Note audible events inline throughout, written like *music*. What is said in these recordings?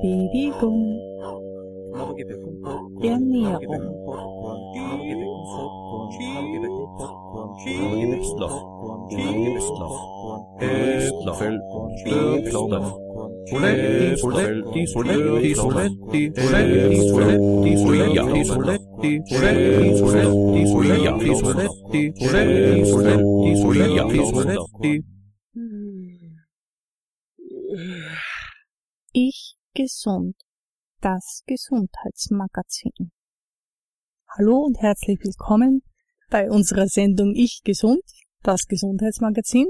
Bewegung, Ernährung, Soletti, soletti, soletti, soletti, soletti, soletti, soletti, soletti, soletti, soletti, soletti, soletti, soletti, soletti, soletti, soletti. Ich gesund, das Gesundheitsmagazin. Hallo und herzlich willkommen bei unserer Sendung Ich gesund, das Gesundheitsmagazin.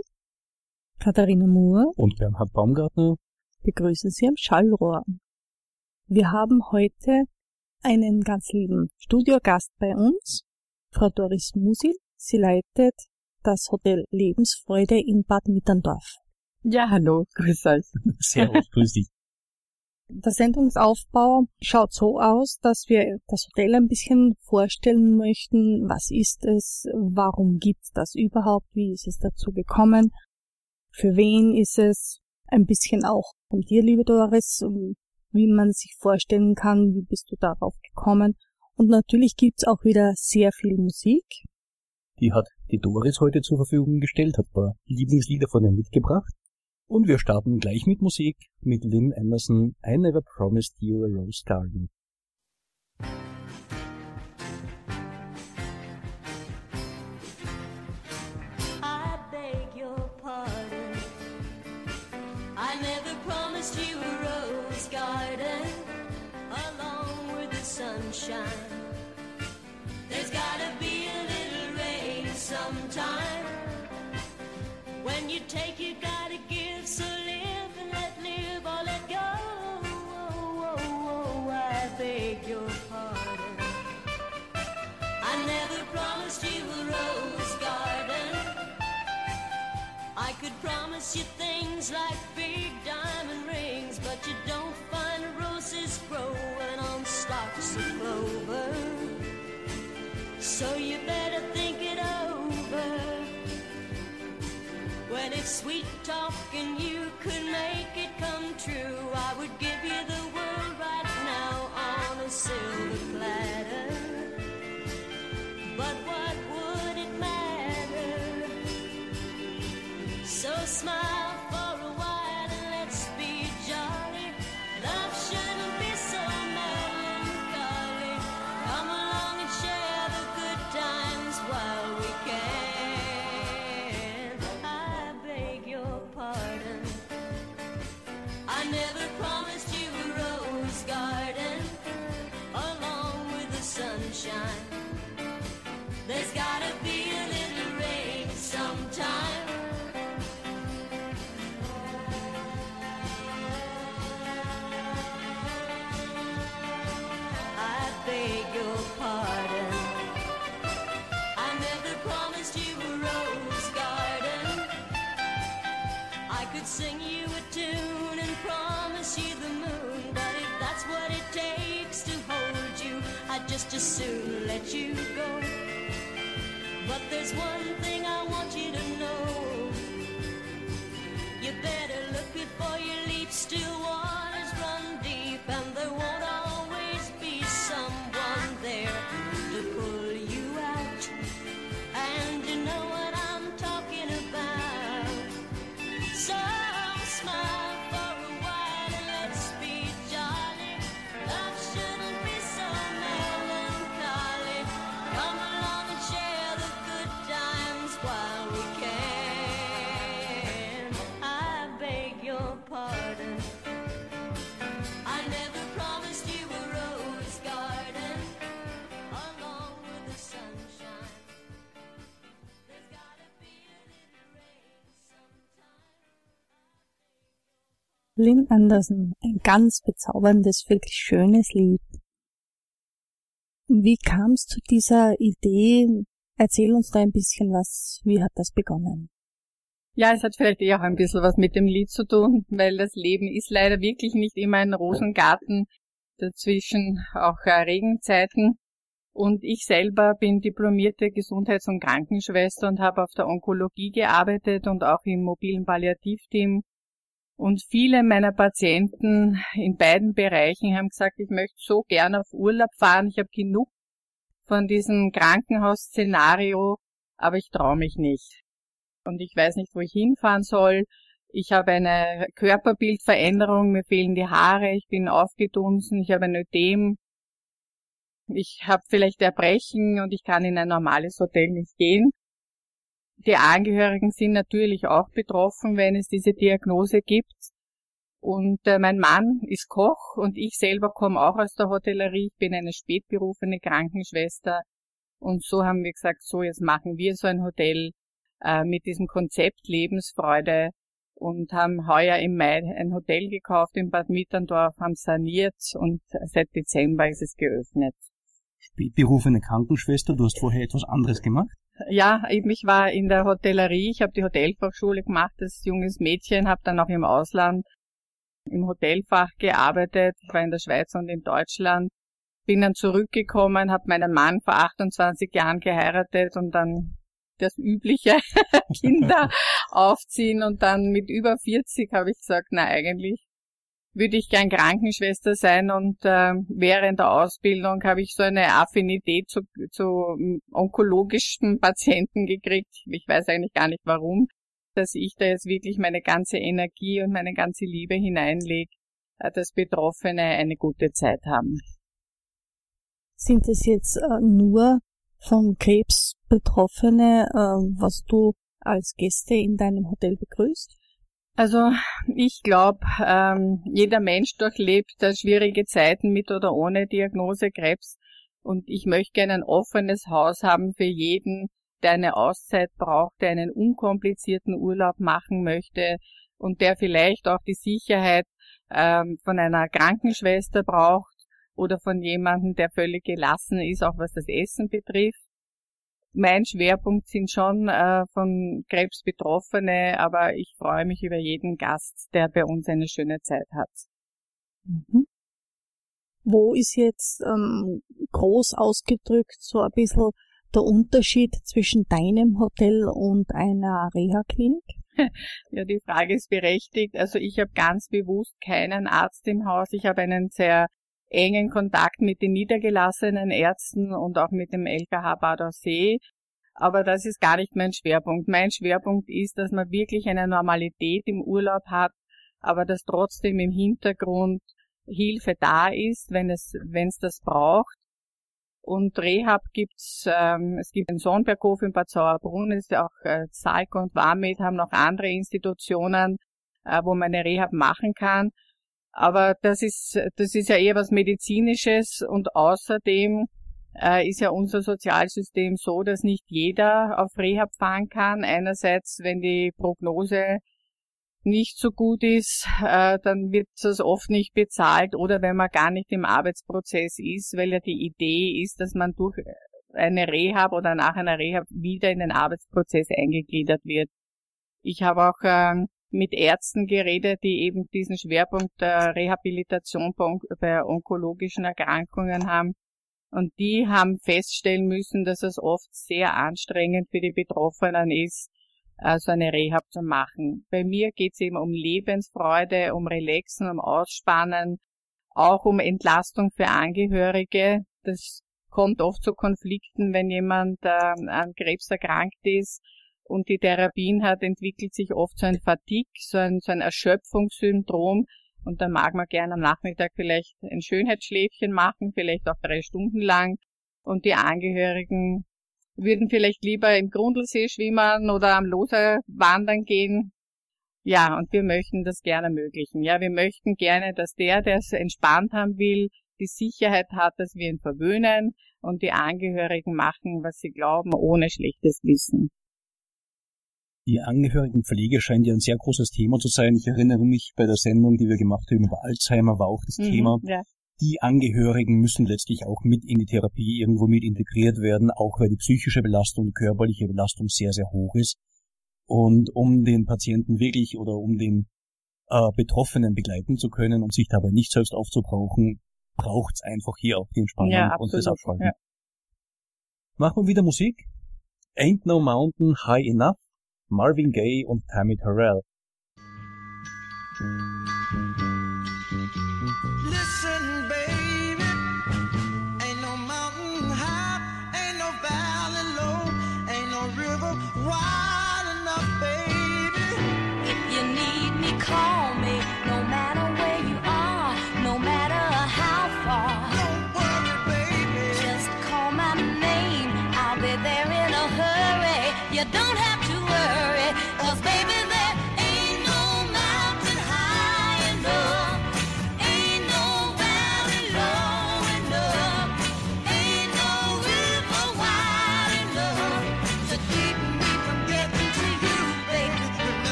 Katharina Moore und Bernhard Baumgartner begrüßen Sie am Schallrohr. Wir haben heute einen ganz lieben Studiogast bei uns, Frau Doris Musil. Sie leitet das Hotel Lebensfreude in Bad Mitterndorf. Ja, hallo, grüß euch. Servus, grüß dich. Der Sendungsaufbau schaut so aus, dass wir das Hotel ein bisschen vorstellen möchten. Was ist es? Warum gibt's das überhaupt? Wie ist es dazu gekommen? Für wen ist es? Ein bisschen auch von dir, liebe Doris, wie man sich vorstellen kann, wie bist du darauf gekommen. Und natürlich gibt's auch wieder sehr viel Musik. Die hat die Doris heute zur Verfügung gestellt, hat ein paar Lieblingslieder von ihr mitgebracht. Und wir starten gleich mit Musik mit Lynn Emerson, I Never Promised You a Rose Garden. There's gotta be a little rain sometime. When you take, promise you things like big diamond rings, but you don't find roses growing on stalks of clover. So you better think it over. When it's sweet talking, you I'd just as soon let you go. But there's one thing I want you to know. Lynn Anderson, ein ganz bezauberndes, wirklich schönes Lied. Wie kam es zu dieser Idee? Erzähl uns da ein bisschen was. Wie hat das begonnen? Ja, es hat vielleicht eher auch ein bisschen was mit dem Lied zu tun, *laughs* weil das Leben ist leider wirklich nicht immer ein Rosengarten, dazwischen auch äh, Regenzeiten. Und ich selber bin diplomierte Gesundheits- und Krankenschwester und habe auf der Onkologie gearbeitet und auch im mobilen Palliativteam Und viele meiner Patienten in beiden Bereichen haben gesagt, ich möchte so gern auf Urlaub fahren, ich habe genug von diesem Krankenhausszenario, aber ich traue mich nicht. Und ich weiß nicht, wo ich hinfahren soll. Ich habe eine Körperbildveränderung, mir fehlen die Haare, ich bin aufgedunsen, ich habe ein Ödem, ich habe vielleicht Erbrechen und ich kann in ein normales Hotel nicht gehen. Die Angehörigen sind natürlich auch betroffen, wenn es diese Diagnose gibt. Und äh, mein Mann ist Koch und ich selber komme auch aus der Hotellerie. Ich bin eine spätberufene Krankenschwester. Und so haben wir gesagt, so jetzt machen wir so ein Hotel äh, mit diesem Konzept Lebensfreude und haben heuer im Mai ein Hotel gekauft in Bad Mitterndorf, haben saniert und seit Dezember ist es geöffnet. Spätberufene Krankenschwester, du hast vorher etwas anderes gemacht? Ja, ich war in der Hotellerie, ich habe die Hotelfachschule gemacht als junges Mädchen, habe dann auch im Ausland im Hotelfach gearbeitet, ich war in der Schweiz und in Deutschland, bin dann zurückgekommen, habe meinen Mann vor 28 Jahren geheiratet und dann das übliche *laughs* Kinder *laughs* aufziehen. Und dann mit über 40 habe ich gesagt, na eigentlich würde ich gern Krankenschwester sein und äh, während der Ausbildung habe ich so eine Affinität zu, zu onkologischen *laughs* Patienten gekriegt. Ich weiß eigentlich gar nicht warum, dass ich da jetzt wirklich meine ganze Energie und meine ganze Liebe hineinlege, äh, dass Betroffene eine gute Zeit haben. Sind es jetzt äh, nur von Krebs Betroffene, äh, was du als Gäste in deinem Hotel begrüßt? Also ich glaube, ähm, jeder Mensch durchlebt schwierige Zeiten mit oder ohne Diagnose Krebs. Und ich möchte gerne ein offenes Haus haben für jeden, der eine Auszeit braucht, der einen unkomplizierten Urlaub machen möchte und der vielleicht auch die Sicherheit ähm, von einer Krankenschwester braucht oder von jemandem, der völlig gelassen ist, auch was das Essen betrifft mein Schwerpunkt sind schon äh, von Krebs Betroffene, aber ich freue mich über jeden Gast, der bei uns eine schöne Zeit hat. Mhm. Wo ist jetzt ähm, groß ausgedrückt so ein bisschen der Unterschied zwischen deinem Hotel und einer Reha-Klinik? *laughs* Ja, die Frage ist berechtigt. Also ich habe ganz bewusst keinen Arzt im Haus. Ich habe einen sehr engen Kontakt mit den niedergelassenen Ärzten und auch mit dem LKH Bader See. Aber das ist gar nicht mein Schwerpunkt. Mein Schwerpunkt ist, dass man wirklich eine Normalität im Urlaub hat, aber dass trotzdem im Hintergrund Hilfe da ist, wenn es, wenn es das braucht. Und Rehab gibt's, ähm, es gibt den Sonnberghof in Bad Sauerbrunn, ist auch äh, Salk und Warmed haben noch andere Institutionen, äh, wo man eine Rehab machen kann. Aber das ist, das ist ja eher was Medizinisches und außerdem äh, ist ja unser Sozialsystem so, dass nicht jeder auf Rehab fahren kann. Einerseits, wenn die Prognose nicht so gut ist, äh, dann wird das oft nicht bezahlt oder wenn man gar nicht im Arbeitsprozess ist, weil ja die Idee ist, dass man durch eine Rehab oder nach einer Rehab wieder in den Arbeitsprozess eingegliedert wird. Ich habe auch ähm, mit Ärzten geredet, die eben diesen Schwerpunkt der Rehabilitation bei onkologischen Erkrankungen haben. Und die haben feststellen müssen, dass es oft sehr anstrengend für die Betroffenen ist, so eine Rehab zu machen. Bei mir geht es eben um Lebensfreude, um Relaxen, um Ausspannen, auch um Entlastung für Angehörige. Das kommt oft zu Konflikten, wenn jemand äh, an Krebs erkrankt ist und die Therapien hat, entwickelt sich oft so ein Fatigue, so ein, so ein Erschöpfungssyndrom. Und da mag man gerne am Nachmittag vielleicht ein Schönheitsschläfchen machen, vielleicht auch drei Stunden lang. Und die Angehörigen würden vielleicht lieber im Grundlsee schwimmen oder am Loser wandern gehen. Ja, und wir möchten das gerne ermöglichen. Ja, wir möchten gerne, dass der, der es entspannt haben will, die Sicherheit hat, dass wir ihn verwöhnen und die Angehörigen machen, was sie glauben, ohne schlechtes Wissen. Die Angehörigenpflege scheint ja ein sehr großes Thema zu sein. Ich erinnere mich bei der Sendung, die wir gemacht haben über Alzheimer, war auch das mhm, Thema. Ja. Die Angehörigen müssen letztlich auch mit in die Therapie irgendwo mit integriert werden, auch weil die psychische Belastung, die körperliche Belastung sehr, sehr hoch ist. Und um den Patienten wirklich oder um den äh, Betroffenen begleiten zu können und sich dabei nicht selbst aufzubrauchen, braucht es einfach hier auch die Entspannung ja, und das Abschalten. Ja. Machen wir wieder Musik. Ain't No Mountain High Enough Marvin Gaye und Tammy Terrell.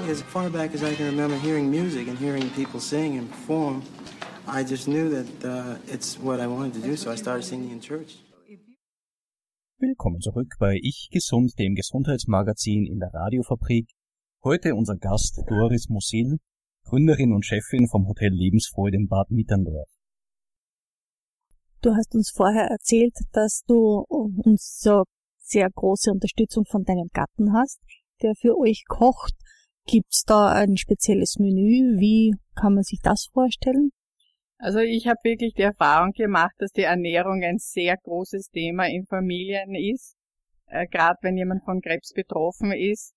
Think as far back as I can remember hearing music and hearing people sing and perform, I just knew that uh, it's what I wanted to do, so I started singing in church. Willkommen zurück bei Ich Gesund, dem Gesundheitsmagazin in der Radiofabrik. Heute unser Gast Doris Musil, Gründerin und Chefin vom Hotel Lebensfreude in Bad Mitterndorf. Du hast uns vorher erzählt, dass du uns so sehr große Unterstützung von deinem Gatten hast, der für euch kocht. Gibt's da ein spezielles Menü? Wie kann man sich das vorstellen? Also ich habe wirklich die Erfahrung gemacht, dass die Ernährung ein sehr großes Thema in Familien ist. Äh, Gerade wenn jemand von Krebs betroffen ist.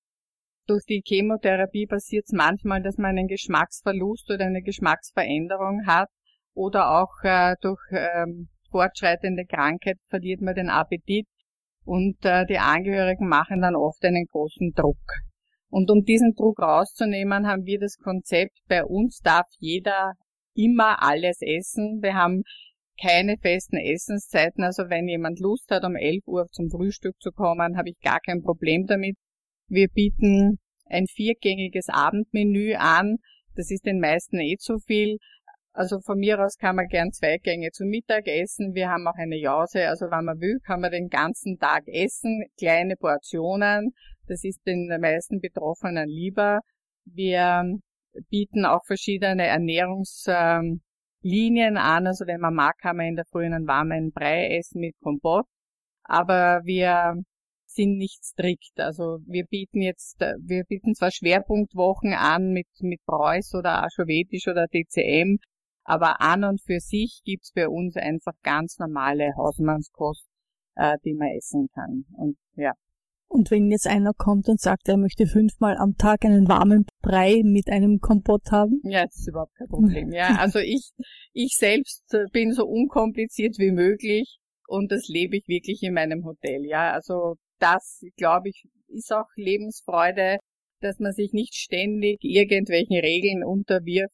Durch die Chemotherapie passiert es manchmal, dass man einen Geschmacksverlust oder eine Geschmacksveränderung hat oder auch äh, durch ähm, fortschreitende Krankheit verliert man den Appetit und äh, die Angehörigen machen dann oft einen großen Druck. Und um diesen Druck rauszunehmen, haben wir das Konzept, bei uns darf jeder immer alles essen. Wir haben keine festen Essenszeiten, also wenn jemand Lust hat, um 11 Uhr zum Frühstück zu kommen, habe ich gar kein Problem damit. Wir bieten ein viergängiges Abendmenü an. Das ist den meisten eh zu viel. Also von mir aus kann man gern zwei Gänge zum Mittag essen. Wir haben auch eine Jause. Also wenn man will, kann man den ganzen Tag essen. Kleine Portionen. Das ist den meisten Betroffenen lieber. Wir bieten auch verschiedene Ernährungslinien an. Also wenn man mag, kann man in der Früh einen warmen Brei essen mit Kompott. Aber wir sind nicht strikt. Also wir bieten jetzt, wir bieten zwar Schwerpunktwochen an mit, mit Preuß oder Aschowetisch oder DCM, aber an und für sich gibt's bei uns einfach ganz normale Hausmannskost, äh, die man essen kann. Und ja. Und wenn jetzt einer kommt und sagt, er möchte fünfmal am Tag einen warmen Brei mit einem Kompott haben? Ja, das ist überhaupt kein Problem. Ja, also ich, ich selbst bin so unkompliziert wie möglich und das lebe ich wirklich in meinem Hotel. Ja, also das, glaube ich, ist auch Lebensfreude, dass man sich nicht ständig irgendwelchen Regeln unterwirft,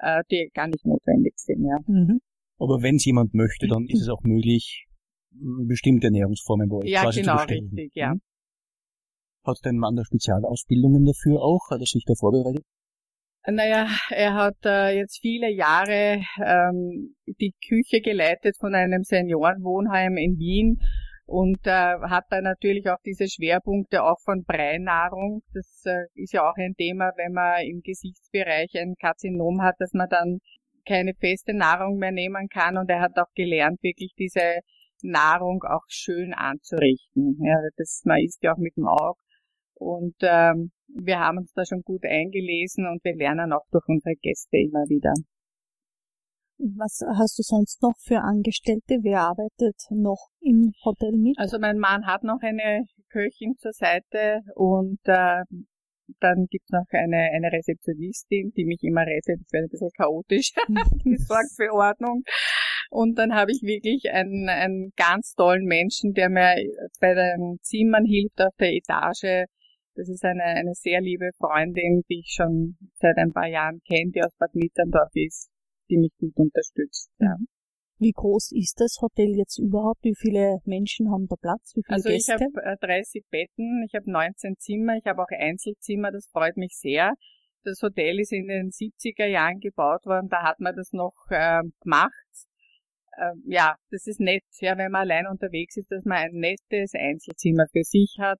äh, die gar nicht notwendig sind. Ja. Mhm. Aber wenn es jemand möchte, dann ist es auch möglich, bestimmte Ernährungsformen bei euch ja, quasi genau, zu bestellen. richtig, ja. Hat dein Mann da Spezialausbildungen dafür auch? Hat er sich da vorbereitet? Naja, er hat äh, jetzt viele Jahre ähm, die Küche geleitet von einem Seniorenwohnheim in Wien und äh, hat da natürlich auch diese Schwerpunkte auch von Breinahrung. Das äh, ist ja auch ein Thema, wenn man im Gesichtsbereich ein Karzinom hat, dass man dann keine feste Nahrung mehr nehmen kann und er hat auch gelernt, wirklich diese Nahrung auch schön anzurichten. Ja, das, man isst ja auch mit dem Auge und ähm, wir haben uns da schon gut eingelesen und wir lernen auch durch unsere Gäste immer wieder. Was hast du sonst noch für Angestellte? Wer arbeitet noch im Hotel mit? Also mein Mann hat noch eine Köchin zur Seite und äh, dann gibt's noch eine, eine Rezeptionistin, die mich immer rettet. Das wäre ein bisschen chaotisch. *laughs* *laughs* die sorgt für Ordnung. Und dann habe ich wirklich einen, einen ganz tollen Menschen, der mir bei den Zimmern hilft auf der Etage das ist eine, eine sehr liebe Freundin, die ich schon seit ein paar Jahren kenne, die aus Bad Mitterndorf ist, die mich gut unterstützt. Ja. Mhm. Wie groß ist das Hotel jetzt überhaupt? Wie viele Menschen haben da Platz? Wie viele also Gäste? ich habe 30 Betten, ich habe 19 Zimmer, ich habe auch Einzelzimmer, das freut mich sehr. Das Hotel ist in den 70er Jahren gebaut worden, da hat man das noch äh, gemacht. Äh, ja, das ist nett, ja, wenn man allein unterwegs ist, dass man ein nettes Einzelzimmer für sich hat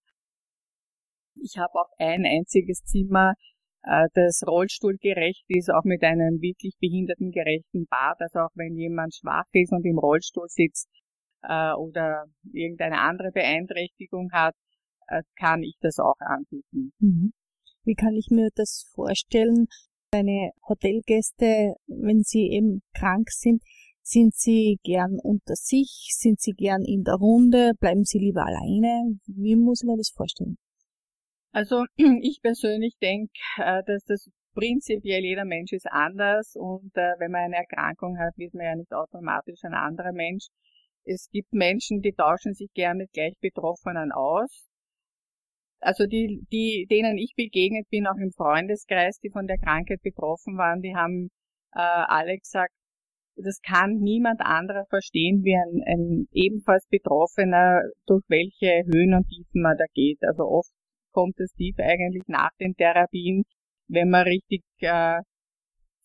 ich habe auch ein einziges Zimmer, äh, das rollstuhlgerecht ist, auch mit einem wirklich behindertengerechten Bad. Also auch wenn jemand schwach ist und im Rollstuhl sitzt äh, oder irgendeine andere Beeinträchtigung hat, äh, kann ich das auch anbieten. Mhm. Wie kann ich mir das vorstellen? Deine Hotelgäste, wenn sie eben krank sind, sind sie gern unter sich? Sind sie gern in der Runde? Bleiben sie lieber alleine? Wie muss man das vorstellen? Also *clears throat* ich persönlich denke, äh, dass das prinzipiell jeder Mensch ist anders und äh, wenn man eine Erkrankung hat, wird man ja nicht automatisch ein anderer Mensch. Es gibt Menschen, die tauschen sich gern mit gleich Betroffenen aus. Also die, die, denen ich begegnet bin, auch im Freundeskreis, die von der Krankheit betroffen waren, die haben äh, alle gesagt, das kann niemand anderer verstehen wie ein, ein ebenfalls Betroffener, durch welche Höhen und Tiefen man da geht. Also oft kommt das tief eigentlich nach den Therapien, wenn man richtig äh,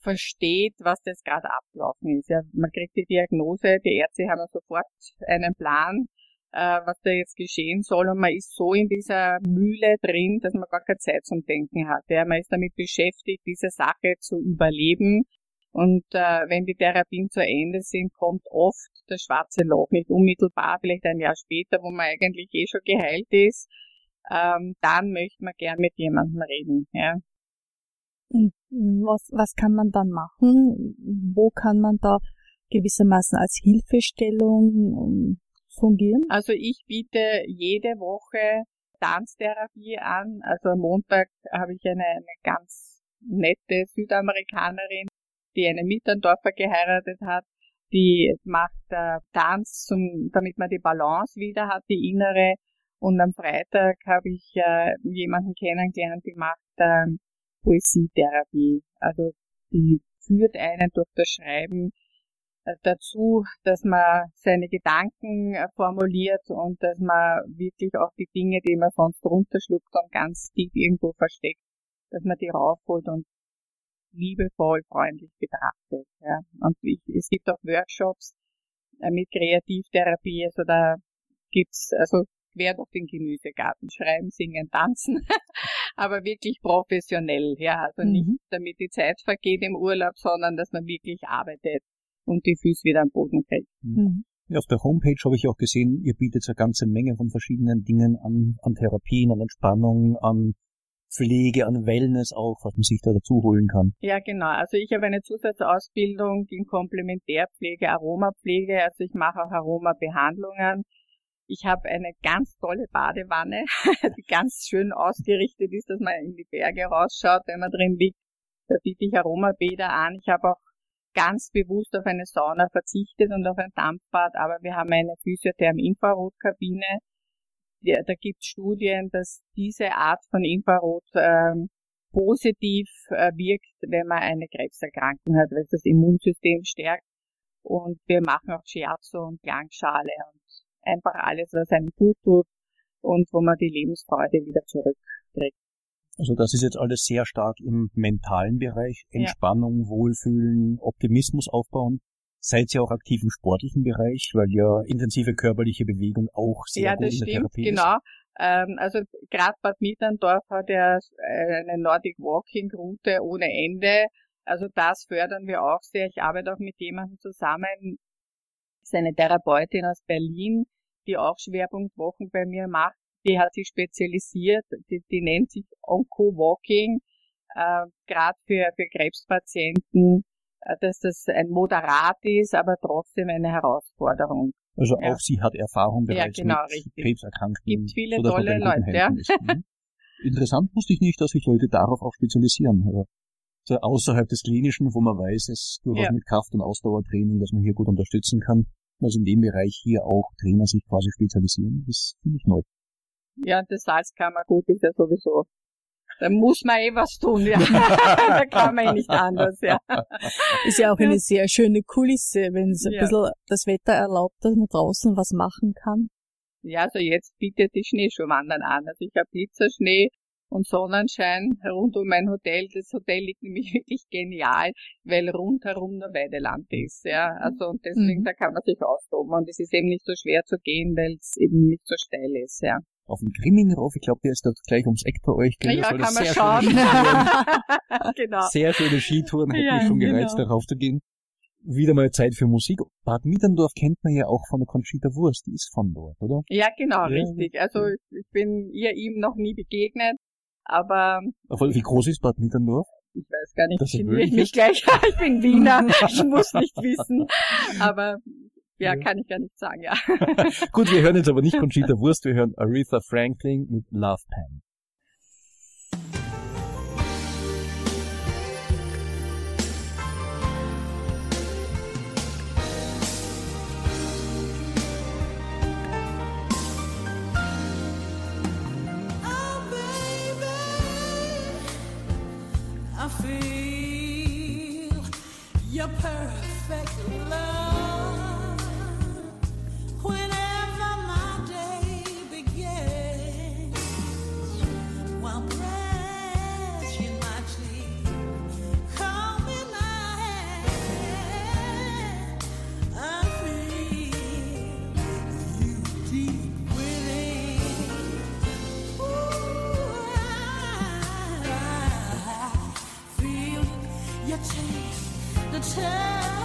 versteht, was das gerade abgelaufen ist. Ja, man kriegt die Diagnose, die Ärzte haben sofort einen Plan, äh, was da jetzt geschehen soll und man ist so in dieser Mühle drin, dass man gar keine Zeit zum Denken hat. Ja, man ist damit beschäftigt, diese Sache zu überleben und äh, wenn die Therapien zu Ende sind, kommt oft das schwarze Loch, nicht unmittelbar, vielleicht ein Jahr später, wo man eigentlich eh schon geheilt ist. Ähm, dann möchte man gern mit jemandem reden. Ja. Was, was kann man dann machen? Wo kann man da gewissermaßen als Hilfestellung fungieren? Also ich biete jede Woche Tanztherapie an. Also am Montag habe ich eine, eine ganz nette Südamerikanerin, die einen Mitterndorfer geheiratet hat. Die macht äh, Tanz, zum, damit man die Balance wieder hat, die innere. Und am Freitag habe ich äh, jemanden kennengelernt, die macht äh, Poesietherapie. Also die führt einen durch das Schreiben äh, dazu, dass man seine Gedanken äh, formuliert und dass man wirklich auch die Dinge, die man sonst runterschluckt und ganz tief irgendwo versteckt, dass man die raufholt und liebevoll, freundlich betrachtet. Ja. Und ich, es gibt auch Workshops äh, mit Kreativtherapie, also da gibt's also quer durch den Gemüsegarten, schreiben, singen, tanzen, *laughs* aber wirklich professionell, ja, also mhm. nicht damit die Zeit vergeht im Urlaub, sondern dass man wirklich arbeitet und die Füße wieder am Boden kriegt. Mhm. mhm. Ja, auf der Homepage habe ich auch gesehen, ihr bietet eine ganze Menge von verschiedenen Dingen an, an Therapien, an Entspannung, an Pflege, an Wellness auch, was man sich da dazu holen kann. Ja, genau. Also ich habe eine Zusatzausbildung in Komplementärpflege, Aromapflege. Also ich mache auch Aromabehandlungen. Ich habe eine ganz tolle Badewanne, *laughs* die ganz schön ausgerichtet ist, dass man in die Berge rausschaut, wenn man drin liegt. Da biete ich Aromabäder an. Ich habe auch ganz bewusst auf eine Sauna verzichtet und auf ein Dampfbad, aber wir haben eine Physiotherm-Infrarotkabine. Ja, da gibt es Studien, dass diese Art von Infrarot ähm, positiv äh, wirkt, wenn man eine Krebserkrankung hat, weil es das Immunsystem stärkt. Und wir machen auch Shiatsu und Klangschale und einfach alles, was einem gut tut und wo man die Lebensfreude wieder zurückkriegt. Also das ist jetzt alles sehr stark im mentalen Bereich. Entspannung, ja. Wohlfühlen, Optimismus aufbauen. Seid ihr auch aktiv im sportlichen Bereich, weil ja intensive körperliche Bewegung auch sehr ja, gut in der stimmt, Therapie genau. ist. Ähm, also gerade Bad Mitterndorf hat ja eine Nordic Walking Route ohne Ende. Also das fördern wir auch sehr. Ich arbeite auch mit jemandem zusammen, das ist eine Therapeutin aus Berlin, die auch Schwerpunktwochen bei mir macht die hat sich spezialisiert, die, die nennt sich Onco-Walking, äh, gerade für, für Krebspatienten, äh, dass das ein Moderat ist, aber trotzdem eine Herausforderung. Also ja. auch sie hat Erfahrung bereits ja, genau, mit richtig. Krebserkrankten. Gibt viele tolle Leute, ja. Mhm. Interessant wusste ich nicht, dass sich Leute darauf auch spezialisieren. Also außerhalb des Klinischen, wo man weiß, es durchaus ja. mit Kraft- und Ausdauertraining, dass man hier gut unterstützen kann. Also in dem Bereich hier auch Trainer sich quasi spezialisieren, das finde ich neu. Ja, das Salzkammergut ist ja sowieso. Da muss man eh was tun, ja. *laughs* da kann man eh nicht anders, ja. Ist ja auch eine sehr schöne Kulisse, wenn es ein ja. bisschen das Wetter erlaubt, dass man draußen was machen kann. Ja, also jetzt bietet die Schneeschuhwandern an. Also ich habe Blitzerschnee und Sonnenschein rund um mein Hotel. Das Hotel liegt nämlich *laughs* wirklich genial, weil rundherum nur Weideland ist, ja. Also und deswegen, mhm. da kann man sich austoben. Und es ist eben nicht so schwer zu gehen, weil es eben nicht so steil ist, ja auf den Grimming rauf. Ich glaube, der ist dort gleich ums Eck bei euch. Gell? Ja, kann man schauen. *laughs* genau. Sehr schöne Skitouren, hätte ja, mich schon gereizt, genau. darauf zu gehen. Wieder mal Zeit für Musik. Bad Mitterndorf kennt man ja auch von der Conchita Wurst, die ist von dort, oder? Ja, genau, ja, richtig. Also ich bin ihr ihm noch nie begegnet, aber... Wie groß ist Bad Mitterndorf? Ich weiß gar nicht, ich mich gleich. ich bin Wiener, *laughs* ich muss nicht wissen. Aber ja, kann ich gar nicht sagen, ja. *laughs* Gut, wir hören jetzt aber nicht *laughs* Conchita Wurst, wir hören Aretha Franklin mit Love Pen. time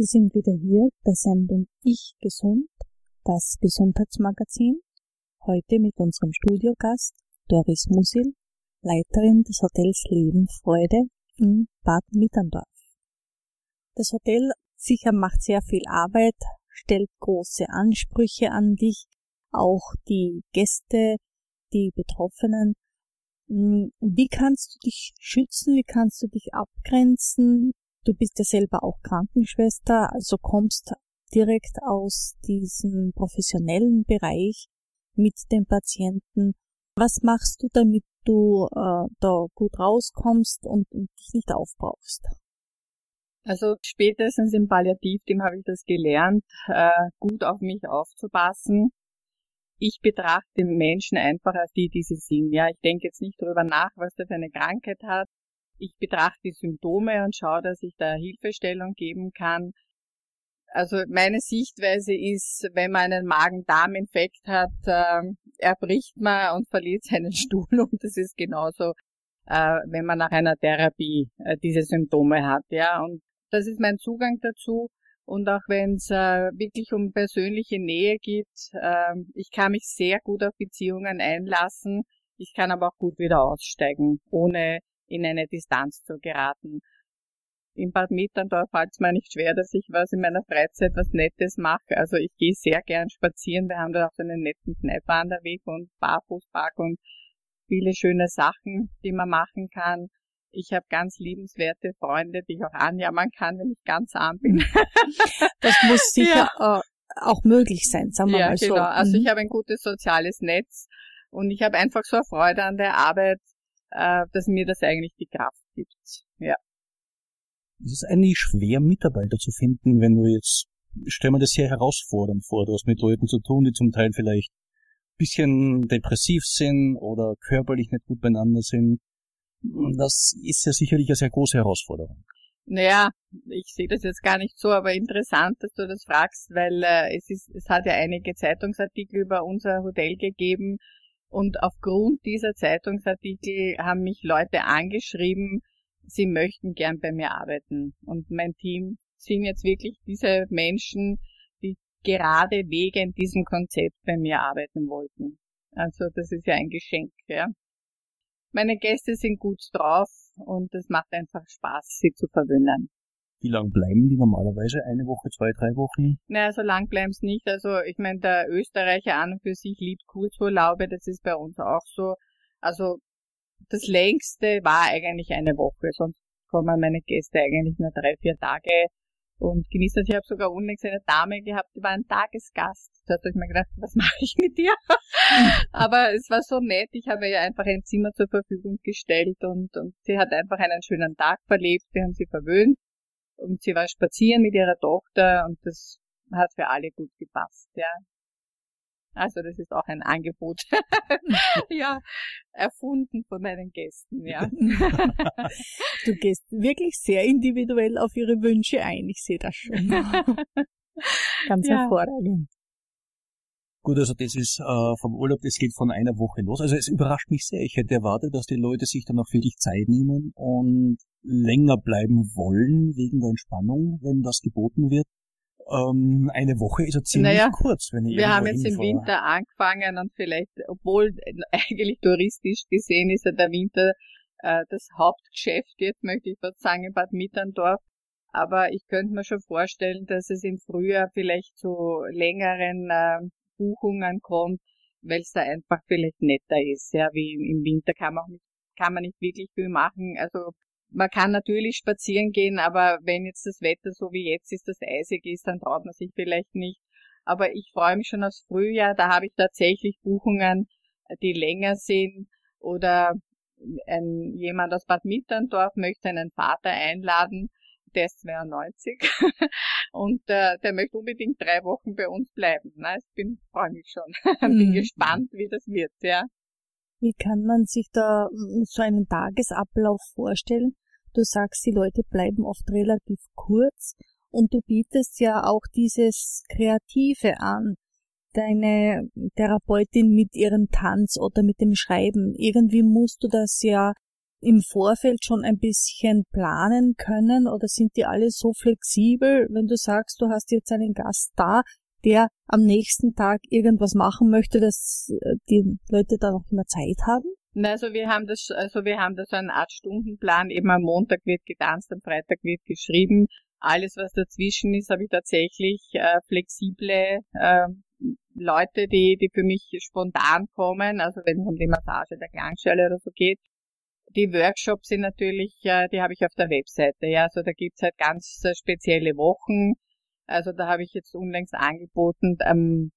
Wir sind wieder hier der Sendung Ich Gesund, das Gesundheitsmagazin. Heute mit unserem Studiogast Doris Musil, Leiterin des Hotels Leben Freude in Bad Mitterndorf. Das Hotel sicher macht sehr viel Arbeit, stellt große Ansprüche an dich, auch die Gäste, die Betroffenen. Hm, wie kannst du dich schützen? Wie kannst du dich abgrenzen? Du bist ja selber auch Krankenschwester, also kommst direkt aus diesem professionellen Bereich mit den Patienten. Was machst du, damit du äh, da gut rauskommst und, und dich nicht aufbrauchst? Also spätestens im Palliativteam habe ich das gelernt, äh, gut auf mich aufzupassen. Ich betrachte Menschen einfach als die, die sie sind. Ja, ich denke jetzt nicht darüber nach, was der für eine Krankheit hat. Ich betrachte die Symptome und schaue, dass ich da Hilfestellung geben kann. Also meine Sichtweise ist, wenn man einen Magen-Darm-Infekt hat, äh, erbricht man und verliert seinen *laughs* Stuhl und das ist genauso, äh, wenn man nach einer Therapie äh, diese Symptome hat, ja. Und das ist mein Zugang dazu. Und auch wenn es äh, wirklich um persönliche Nähe geht, äh, ich kann mich sehr gut auf Beziehungen einlassen. Ich kann aber auch gut wieder aussteigen, ohne in eine Distanz zu geraten. In Bad Mitterndorf fällt es mir nicht schwer, dass ich was in meiner Freizeit was Nettes mache. Also ich gehe sehr gern spazieren. Wir haben da auch so einen netten Kneippwanderweg und Barfußpark und viele schöne Sachen, die man machen kann. Ich habe ganz liebenswerte Freunde, die ich auch anjammern kann, wenn ich ganz arm bin. *laughs* das muss sicher ja. auch möglich sein, sagen wir ja, mal so. Genau. Also ich mhm. habe ein gutes soziales Netz und ich habe einfach so eine Freude an der Arbeit, äh, dass mir das eigentlich die Kraft gibt. Ja. Es ist eigentlich schwer, Mitarbeiter zu finden, wenn du jetzt, stell mir das sehr herausfordernd vor. Du hast mit Leuten zu tun, die zum Teil vielleicht bisschen depressiv sind oder körperlich nicht gut beieinander sind. Das ist ja sicherlich eine sehr große Herausforderung. Naja, ich sehe das jetzt gar nicht so, aber interessant, dass du das fragst, weil äh, es ist, es hat ja einige Zeitungsartikel über unser Hotel gegeben und aufgrund dieser Zeitungsartikel haben mich Leute angeschrieben, sie möchten gern bei mir arbeiten. Und mein Team sind jetzt wirklich diese Menschen, die gerade wegen diesem Konzept bei mir arbeiten wollten. Also das ist ja ein Geschenk, ja. Meine Gäste sind gut drauf und es macht einfach Spaß, sie zu verwöhnen. Wie lang bleiben die normalerweise? Eine Woche, zwei, drei Wochen? Naja, so lang bleiben sie nicht. Also ich meine, der Österreicher an und für sich liebt Kurzurlaube, das ist bei uns auch so. Also das längste war eigentlich eine Woche, sonst kommen meine Gäste eigentlich nur drei, vier Tage und genießt das. Ich habe sogar unlängst eine Dame gehabt, die war ein Tagesgast. Da habe ich mir gedacht, was mache ich mit dir? *laughs* Aber es war so nett. Ich habe ihr einfach ein Zimmer zur Verfügung gestellt und, und sie hat einfach einen schönen Tag verlebt. Wir haben sie verwöhnt und sie war spazieren mit ihrer Tochter und das hat für alle gut gepasst, ja. Also das ist auch ein Angebot, *laughs* ja, erfunden von meinen Gästen, ja. *laughs* du gehst wirklich sehr individuell auf ihre Wünsche ein, ich sehe das schon. *laughs* Ganz ja. hervorragend. Gut, also das ist äh, vom Urlaub, das geht von einer Woche los. Also es überrascht mich sehr. Ich hätte erwartet, dass die Leute sich dann auch wirklich Zeit nehmen und länger bleiben wollen wegen der Entspannung, wenn das geboten wird. Ähm, eine Woche ist ja ziemlich naja, kurz. Wenn ich wir haben jetzt hinfahre. im Winter angefangen und vielleicht, obwohl eigentlich touristisch gesehen ist ja der Winter äh, das Hauptgeschäft jetzt, möchte ich fast sagen, in Bad Mitterndorf. Aber ich könnte mir schon vorstellen, dass es im Frühjahr vielleicht zu längeren äh, Buchungen kommt, weil es da einfach vielleicht netter ist. Ja, wie im Winter kann man, nicht, kann man nicht wirklich viel machen. Also man kann natürlich spazieren gehen, aber wenn jetzt das Wetter so wie jetzt ist, das eisig ist, dann traut man sich vielleicht nicht. Aber ich freue mich schon aufs Frühjahr, da habe ich tatsächlich Buchungen, die länger sind oder ein, jemand aus Bad Mitterndorf möchte einen Vater einladen, der ist 92 *laughs* und äh, der möchte unbedingt drei Wochen bei uns bleiben. Na, ich bin, freue mich schon, *laughs* bin mhm. gespannt, wie das wird, ja. Wie kann man sich da hm, so einen Tagesablauf vorstellen? Du sagst, die Leute bleiben oft relativ kurz und du bietest ja auch dieses Kreative an. Deine Therapeutin mit ihrem Tanz oder mit dem Schreiben. Irgendwie musst du das ja im Vorfeld schon ein bisschen planen können oder sind die alle so flexibel, wenn du sagst, du hast jetzt einen Gast da, der am nächsten Tag irgendwas machen möchte, dass äh, die Leute da noch immer Zeit haben? Also wir haben das, also wir haben da so eine Art Stundenplan. Eben am Montag wird getanzt, am Freitag wird geschrieben. Alles, was dazwischen ist, habe ich tatsächlich äh, flexible äh, Leute, die, die für mich spontan kommen. Also wenn es um die Massage der Klangschale oder so geht. Die Workshops sind natürlich, die habe ich auf der Webseite. Ja, also da gibt's halt ganz äh, spezielle Wochen. Also da habe ich jetzt unlängst angeboten am,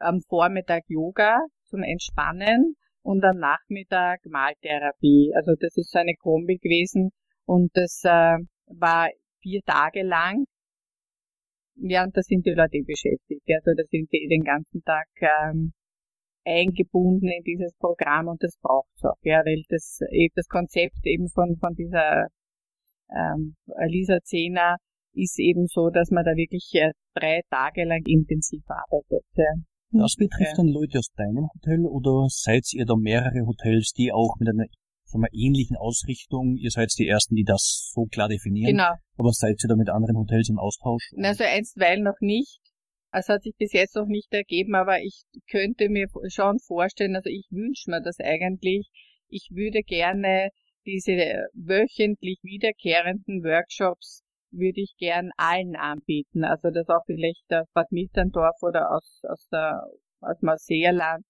am Vormittag Yoga zum Entspannen und am Nachmittag Maltherapie. Also das ist so eine Kombi gewesen und das äh, war vier Tage lang. Ja, und da sind die Leute beschäftigt. Also da sind die den ganzen Tag ähm, eingebunden in dieses Programm und das braucht's auch, ja, weil das das Konzept eben von von dieser ähm, Lisa Zehner ist eben so, dass man da wirklich äh, drei Tage lang intensiv arbeitet. Ja. Das betrifft dann Leute aus deinem Hotel oder seid ihr da mehrere Hotels, die auch mit einer sagen wir, ähnlichen Ausrichtung, ihr seid die Ersten, die das so klar definieren, Genau. aber seid ihr da mit anderen Hotels im Austausch? Also einstweilen noch nicht. Es hat sich bis jetzt noch nicht ergeben, aber ich könnte mir schon vorstellen, also ich wünsche mir das eigentlich. Ich würde gerne diese wöchentlich wiederkehrenden Workshops würde ich gern allen anbieten. Also dass auch vielleicht aus Bad Mitterndorf oder aus, aus, der, aus Marseilland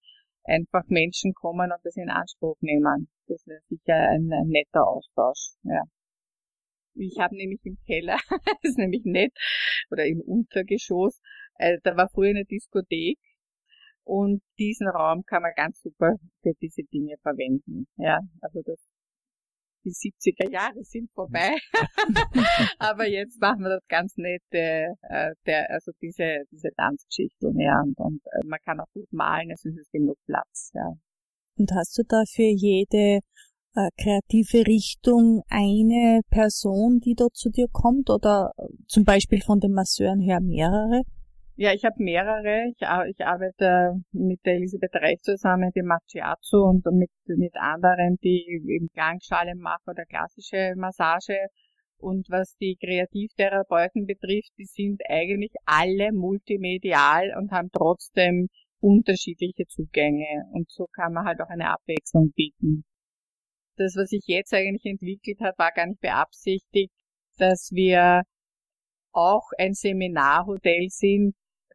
einfach Menschen kommen und das in Anspruch nehmen. Das wäre sicher ein, ein netter Austausch. Ja. Ich habe nämlich im Keller, *laughs* das ist nämlich nett, oder im Untergeschoss, äh, da war früher eine Diskothek und diesen Raum kann man ganz super für diese Dinge verwenden. Ja, also das die 70er Jahre sind vorbei. *laughs* Aber jetzt machen wir das ganz nette, äh, der, also diese, diese Tanzgeschichte, ja, und, und äh, man kann auch gut malen, es ist genug Platz, ja. Und hast du da für jede äh, kreative Richtung eine Person, die dort zu dir kommt oder zum Beispiel von den Masseuren her mehrere? Ja, ich habe mehrere. Ich, ich, arbeite mit der Elisabeth Reich zusammen, die macht Shiatsu und mit, mit anderen, die eben Klangschale machen oder klassische Massage. Und was die Kreativtherapeuten betrifft, die sind eigentlich alle multimedial und haben trotzdem unterschiedliche Zugänge. Und so kann man halt auch eine Abwechslung bieten. Das, was sich jetzt eigentlich entwickelt hat, war gar nicht beabsichtigt, dass wir auch ein Seminarhotel sind,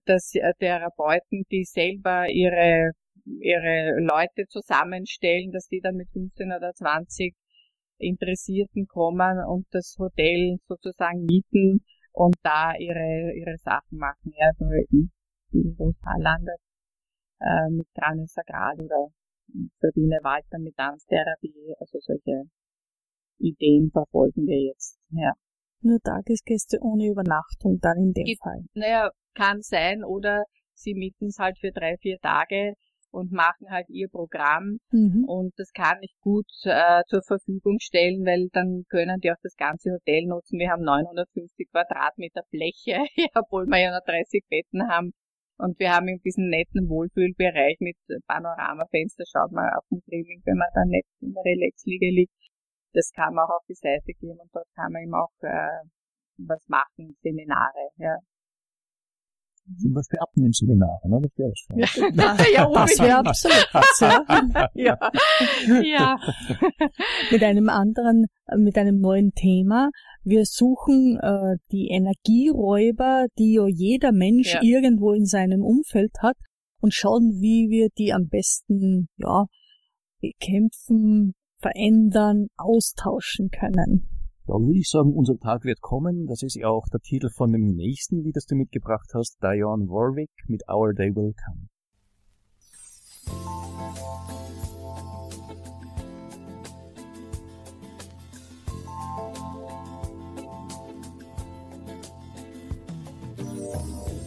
dass äh, Therapeuten, die selber ihre, ihre Leute zusammenstellen, dass die dann mit 15 oder 20 Interessierten kommen und das Hotel sozusagen mieten und da ihre, ihre Sachen machen. Ja, so eben die Roshaarlander äh, mit Kranis Sagral oder Sabine Walter mit Tanztherapie, also solche Ideen verfolgen wir jetzt. Ja. Nur Tagesgäste ohne Übernachtung dann in dem Gibt, Fall. Naja, kann sein oder sie mieten es halt für drei, vier Tage und machen halt ihr Programm Mhm. und das kann ich gut äh, zur Verfügung stellen, weil dann können die auch das ganze Hotel nutzen. Wir haben 950 Quadratmeter Fläche, *laughs* obwohl wir ja nur 30 Betten haben. Und wir haben in diesem netten Wohlfühlbereich mit Panoramafenster, schaut man auf den Training, wenn man da nett in der Relaxliege liegt. Das kann man auch auf die Seite gehen und dort kann man eben auch äh, was machen, Seminare. Ja. Zum Beispiel Abnehmseminare, ne? Das wäre für uns. ja, Das wäre absolut ja. ja. ja. *laughs* mit einem anderen, mit einem neuen Thema. Wir suchen äh, die Energieräuber, die ja jeder Mensch Ja. irgendwo in seinem Umfeld hat und schauen, wie wir die am besten, ja, bekämpfen, verändern, austauschen können. Ja, würde ich sagen, unser Tag wird kommen. Das ist ja auch der Titel von dem nächsten Lied, das du mitgebracht hast, Dionne Warwick mit Our Day Will Come. Our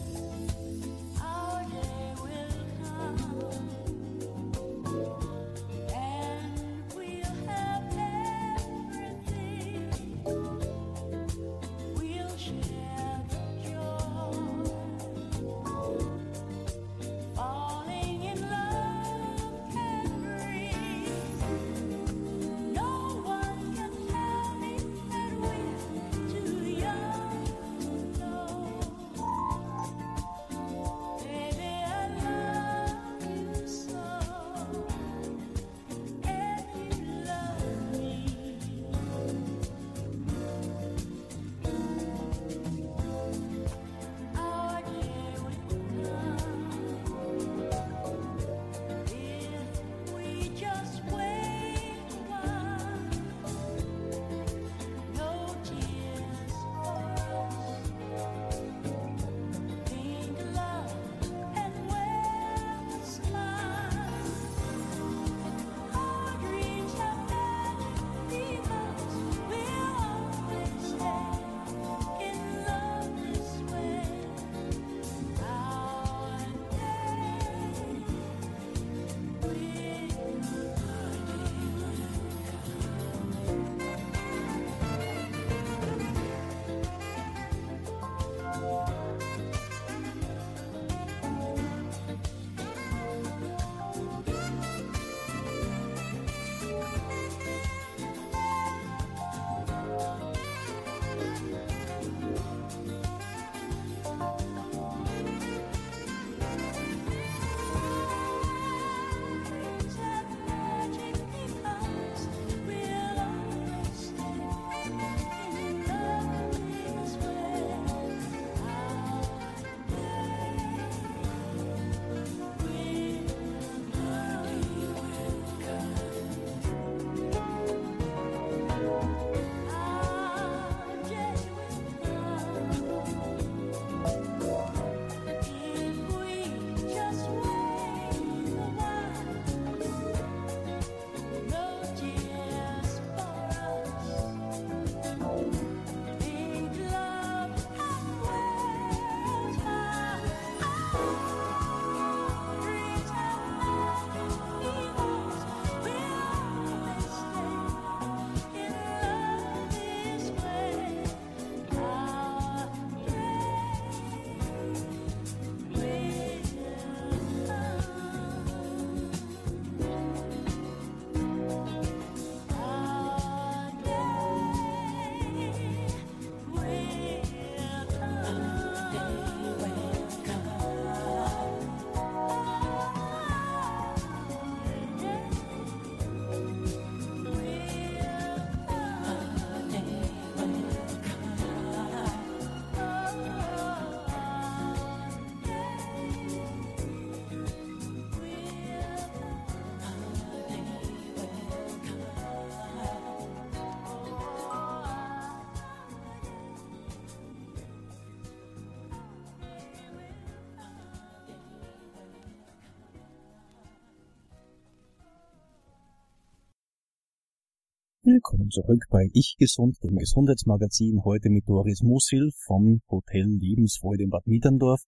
Willkommen zurück bei Ich Gesund, dem Gesundheitsmagazin, heute mit Doris Musil vom Hotel Lebensfreude in Bad Mieterndorf.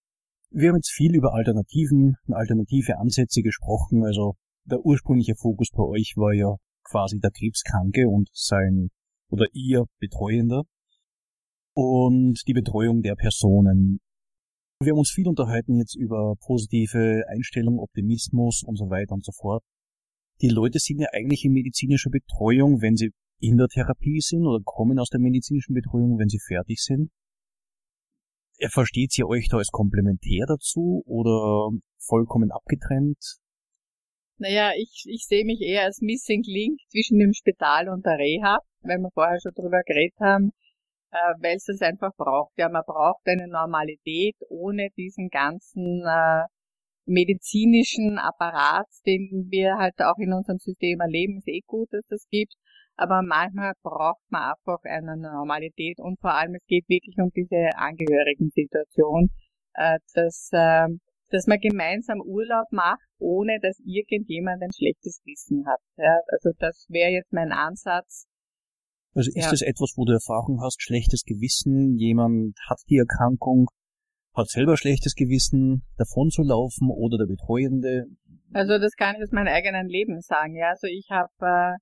Wir haben jetzt viel über Alternativen, alternative Ansätze gesprochen, also der ursprüngliche Fokus bei euch war ja quasi der Krebskranke und sein oder ihr Betreuender und die Betreuung der Personen. Wir haben uns viel unterhalten jetzt über positive Einstellung, Optimismus und so weiter und so fort. Die Leute sind ja eigentlich in medizinischer Betreuung, wenn sie in der Therapie sind oder kommen aus der medizinischen Betreuung, wenn sie fertig sind. Versteht ihr euch da als komplementär dazu oder vollkommen abgetrennt? Naja, ich, ich sehe mich eher als Missing Link zwischen dem Spital und der Reha, weil wir vorher schon drüber geredet haben, äh, weil es das einfach braucht. Ja, man braucht eine Normalität ohne diesen ganzen äh, medizinischen Apparat, den wir halt auch in unserem System erleben. Ist eh gut, dass das gibt. Aber manchmal braucht man einfach eine Normalität und vor allem es geht wirklich um diese Angehörigen-Situation, äh, dass äh, dass man gemeinsam Urlaub macht, ohne dass irgendjemand ein schlechtes Wissen hat. Ja, also das wäre jetzt mein Ansatz. Also ist ja. das etwas, wo du Erfahrung hast, schlechtes Gewissen, jemand hat die Erkrankung, hat selber schlechtes Gewissen, davon zu laufen oder der Betreuende? Also das kann ich aus meinem eigenen Leben sagen. Ja, also ich habe äh,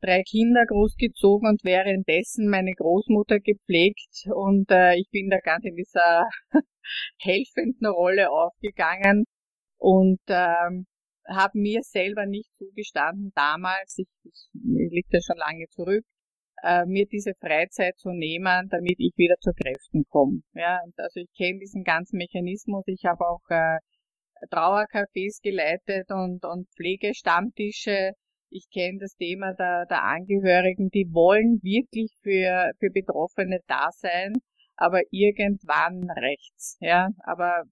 drei Kinder großgezogen und währenddessen meine Großmutter gepflegt und äh, ich bin da ganz in dieser *laughs* helfenden Rolle aufgegangen und ähm, habe mir selber nicht zugestanden damals, ich, ich liegt ja schon lange zurück, äh, mir diese Freizeit zu nehmen, damit ich wieder zu Kräften komme. Ja, und also ich kenne diesen ganzen Mechanismus. Ich habe auch äh, Trauercafés geleitet und, und Pflegestammtische ich kenne das Thema der, der Angehörigen, die wollen wirklich für, für Betroffene da sein, aber irgendwann rechts. Ja, aber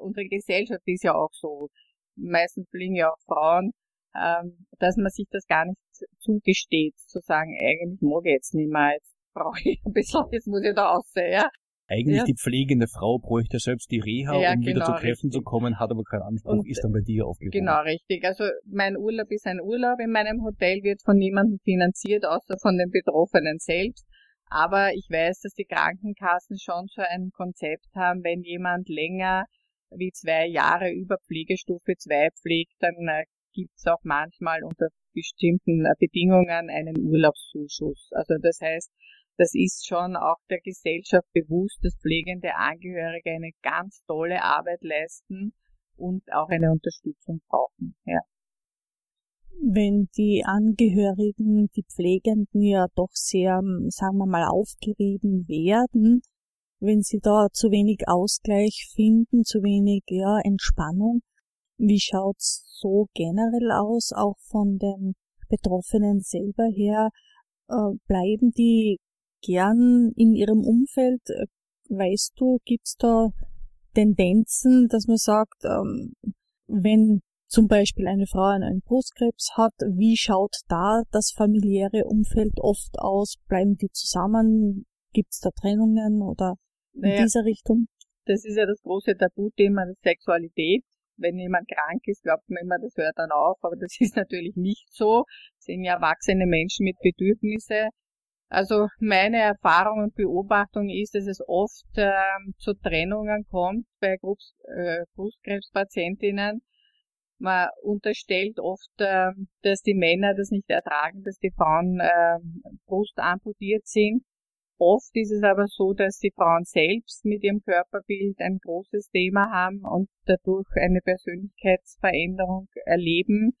unsere Gesellschaft ist ja auch so. Meistens fliegen ja auch Frauen, ähm, dass man sich das gar nicht zugesteht, zu sagen, eigentlich mag ich jetzt nicht mehr, jetzt brauche ich ein bisschen, jetzt muss ich da aussehen, ja. Eigentlich ja. die pflegende Frau bräuchte selbst die Reha, ja, um genau, wieder zu Kräften richtig. zu kommen, hat aber keinen Anspruch, und, ist dann bei dir aufgehoben. Genau, richtig. Also mein Urlaub ist ein Urlaub in meinem Hotel, wird von niemandem finanziert, außer von den Betroffenen selbst. Aber ich weiß, dass die Krankenkassen schon so ein Konzept haben, wenn jemand länger wie zwei Jahre über Pflegestufe 2 pflegt, dann äh, gibt es auch manchmal unter bestimmten äh, Bedingungen einen Urlaubszuschuss. Also das heißt, das ist schon auch der Gesellschaft bewusst, dass pflegende Angehörige eine ganz tolle Arbeit leisten und auch eine Unterstützung brauchen. Ja. Wenn die Angehörigen, die Pflegenden ja doch sehr, sagen wir mal, aufgerieben werden, wenn sie da zu wenig Ausgleich finden, zu wenig ja, Entspannung, wie schaut's so generell aus, auch von den Betroffenen selber her? Äh, bleiben die gern in ihrem Umfeld? Äh, weißt du, gibt's da Tendenzen, dass man sagt, ähm, wenn zum Beispiel eine Frau einen Brustkrebs hat, wie schaut da das familiäre Umfeld oft aus? Bleiben die zusammen? Gibt's da Trennungen oder in naja, dieser Richtung? Das ist ja das große Tabuthema der Sexualität. Wenn jemand krank ist, glaubt man immer, das hört dann auf, aber das *laughs* ist natürlich nicht so. Es sind ja erwachsene Menschen mit Bedürfnisse also meine Erfahrung und Beobachtung ist, dass es oft ähm, zu Trennungen kommt bei Brust, äh, Brustkrebspatientinnen. Man unterstellt oft, äh, dass die Männer das nicht ertragen, dass die Frauen äh, Brust amputiert sind. Oft ist es aber so, dass die Frauen selbst mit ihrem Körperbild ein großes Thema haben und dadurch eine Persönlichkeitsveränderung erleben.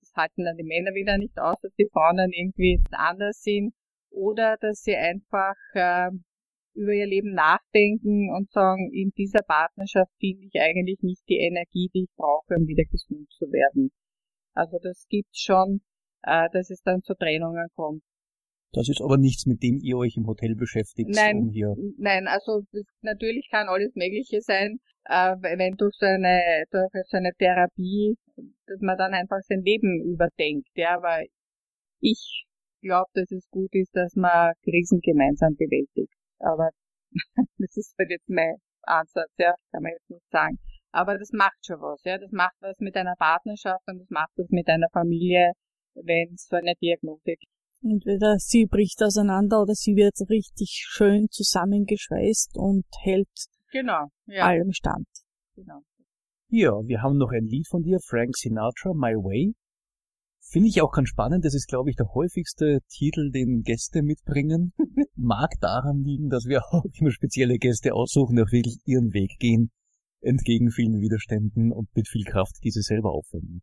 Das halten dann die Männer wieder nicht aus, dass die Frauen dann irgendwie anders sind oder dass sie einfach äh, über ihr Leben nachdenken und sagen, in dieser Partnerschaft finde ich eigentlich nicht die Energie, die ich brauche, um wieder gesund zu werden. Also das gibt schon, äh, dass es dann zu Trennungen kommt. Das ist aber nichts, mit dem ihr euch im Hotel beschäftigt. Nein, um hier nein also natürlich kann alles Mögliche sein, äh, wenn durch so eine, durch so eine Therapie, dass man dann einfach sein Leben überdenkt. Ja, aber ich glaube, dass es gut ist, dass man Krisen gemeinsam bewältigt. Aber *laughs* das ist halt jetzt mein Ansatz, ja, kann man jetzt nicht sagen. Aber das macht schon was, ja. Das macht was mit einer Partnerschaft und das macht was mit einer Familie, wenn es so eine Diagnose gibt. Entweder sie bricht auseinander oder sie wird richtig schön zusammengeschweißt und hält genau, ja. allem stand. Genau. Ja, wir haben noch ein Lied von dir, Frank Sinatra, My Way. Finde ich auch ganz spannend. Das ist, glaube ich, der häufigste Titel, den Gäste mitbringen. *laughs* Mag daran liegen, dass wir auch immer spezielle Gäste aussuchen, die auch wirklich ihren Weg gehen, entgegen vielen Widerständen und mit viel Kraft diese selber aufwenden.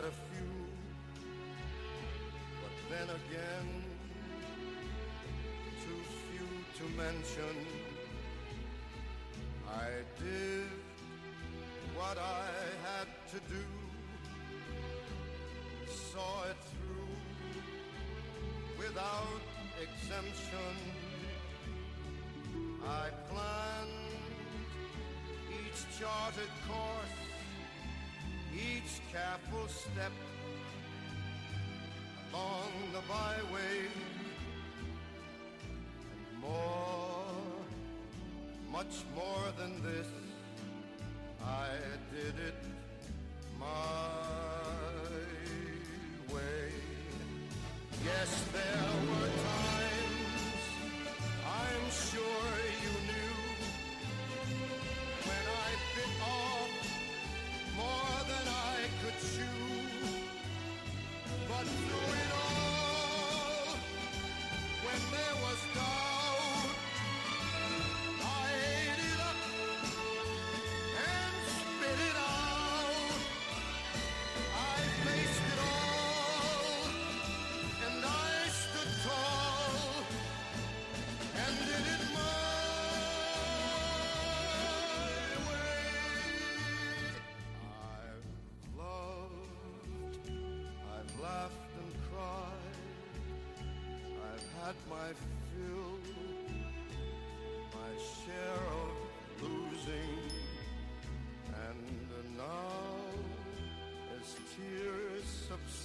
A few, but then again too few to mention. I did what I had to do, saw it through without exemption. I planned each charted course, each careful step along the byway and more, much more than this. I did it my way. Yes, there were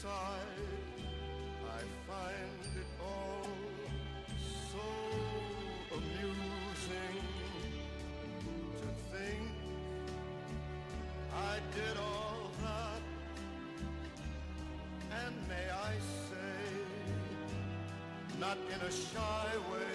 subside, I find it all so amusing to think I did all that, and may I say not in a shy way.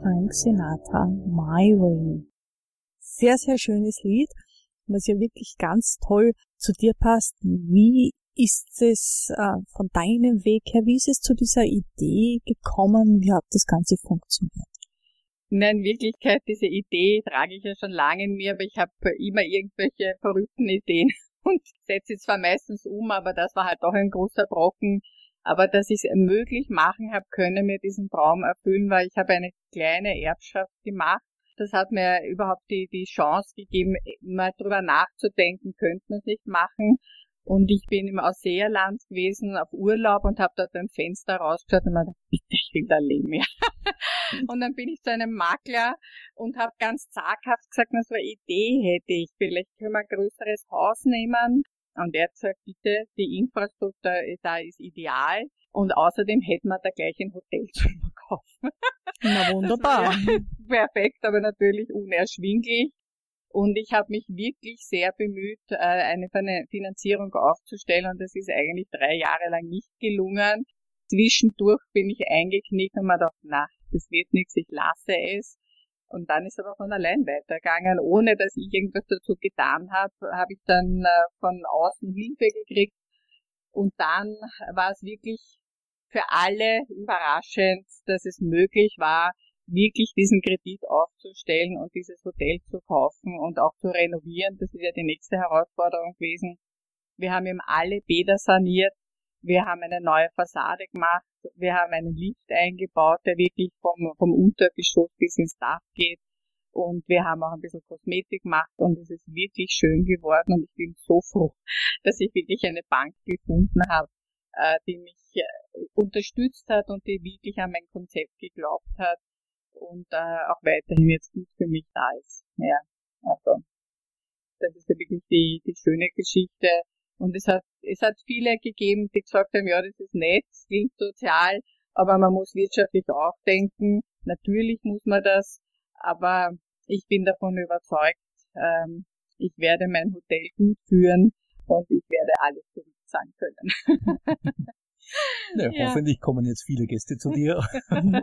Frank Sinatra, My Way. Sehr, sehr schönes Lied, was ja wirklich ganz toll zu dir passt. Wie ist es äh, von deinem Weg her, wie ist es zu dieser Idee gekommen? Wie hat das Ganze funktioniert? Nein, in Wirklichkeit, diese Idee trage ich ja schon lange in mir, aber ich habe immer irgendwelche verrückten Ideen *laughs* und setze sie zwar meistens um, aber das war halt doch ein großer Brocken. Aber dass ich es möglich machen habe können, mir diesen Traum erfüllen, weil ich habe eine kleine Erbschaft gemacht. Das hat mir überhaupt die, die Chance gegeben, mal drüber nachzudenken, könnte man es nicht machen. Und ich bin im Ausseerland gewesen auf Urlaub und habe dort beim Fenster rausgeschaut und mir gedacht, bitte, ich will da leben, ja. *laughs* und dann bin ich zu einem Makler und habe ganz zaghaft gesagt, na, so eine Idee hätte ich, vielleicht können wir ein größeres Haus nehmen. Und er hat gesagt, bitte, die Infrastruktur da ist ideal. Und außerdem hätten wir da gleich ein Hotel *laughs* zum Verkaufen. Na wunderbar. *laughs* perfekt, aber natürlich unerschwinglich. Und ich habe mich wirklich sehr bemüht, äh, eine Finanzierung aufzustellen und das ist eigentlich drei Jahre lang nicht gelungen. Zwischendurch bin ich eingeknickt und mir gedacht, na, das wird nichts, ich lasse es. Und dann ist aber von allein weitergegangen, ohne dass ich irgendwas dazu getan habe, habe ich dann äh, von außen Hilfe gekriegt. Und dann war es wirklich für alle überraschend, dass es möglich war, wirklich diesen Kredit aufzustellen und dieses Hotel zu kaufen und auch zu renovieren. Das ist ja die nächste Herausforderung gewesen. Wir haben eben alle Bäder saniert. Wir haben eine neue Fassade gemacht. Wir haben einen Lift eingebaut, der wirklich vom, vom Untergeschoss bis ins Dach geht. Und wir haben auch ein bisschen Kosmetik gemacht und es ist wirklich schön geworden und ich bin so froh, *laughs* dass ich wirklich eine Bank gefunden habe, äh, die mich äh, unterstützt hat und die wirklich an mein Konzept geglaubt hat und äh, auch weiterhin jetzt gut für mich da ist. Ja, also das ist ja wirklich die, die schöne Geschichte. Und es hat, es hat viele gegeben, die gesagt haben, ja, das ist nett, das klingt sozial, aber man muss wirtschaftlich auch denken. Natürlich muss man das, aber ich bin davon überzeugt, ähm, ich werde mein Hotel gut führen und ich werde alles zurückzahlen können. ja, *laughs* ja. Hoffentlich kommen jetzt viele Gäste zu dir *laughs* und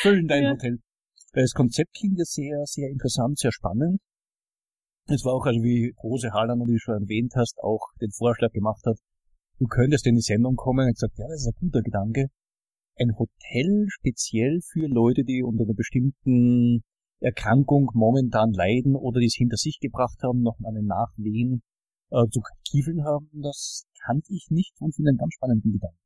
füllen dein ja. Hotel. Das Konzept klingt ja sehr, sehr interessant, sehr spannend. Es war auch, also wie Rose Harlan, wie du schon erwähnt hast, auch den Vorschlag gemacht hat, du könntest in die Sendung kommen und gesagt, ja, das ist ein guter Gedanke. Ein Hotel speziell für Leute, die unter einer bestimmten Erkrankung momentan leiden oder die es hinter sich gebracht haben, noch einen Nachwehen äh, zu kiefeln haben, das kannte ich nicht und finde einen ganz spannenden Gedanken.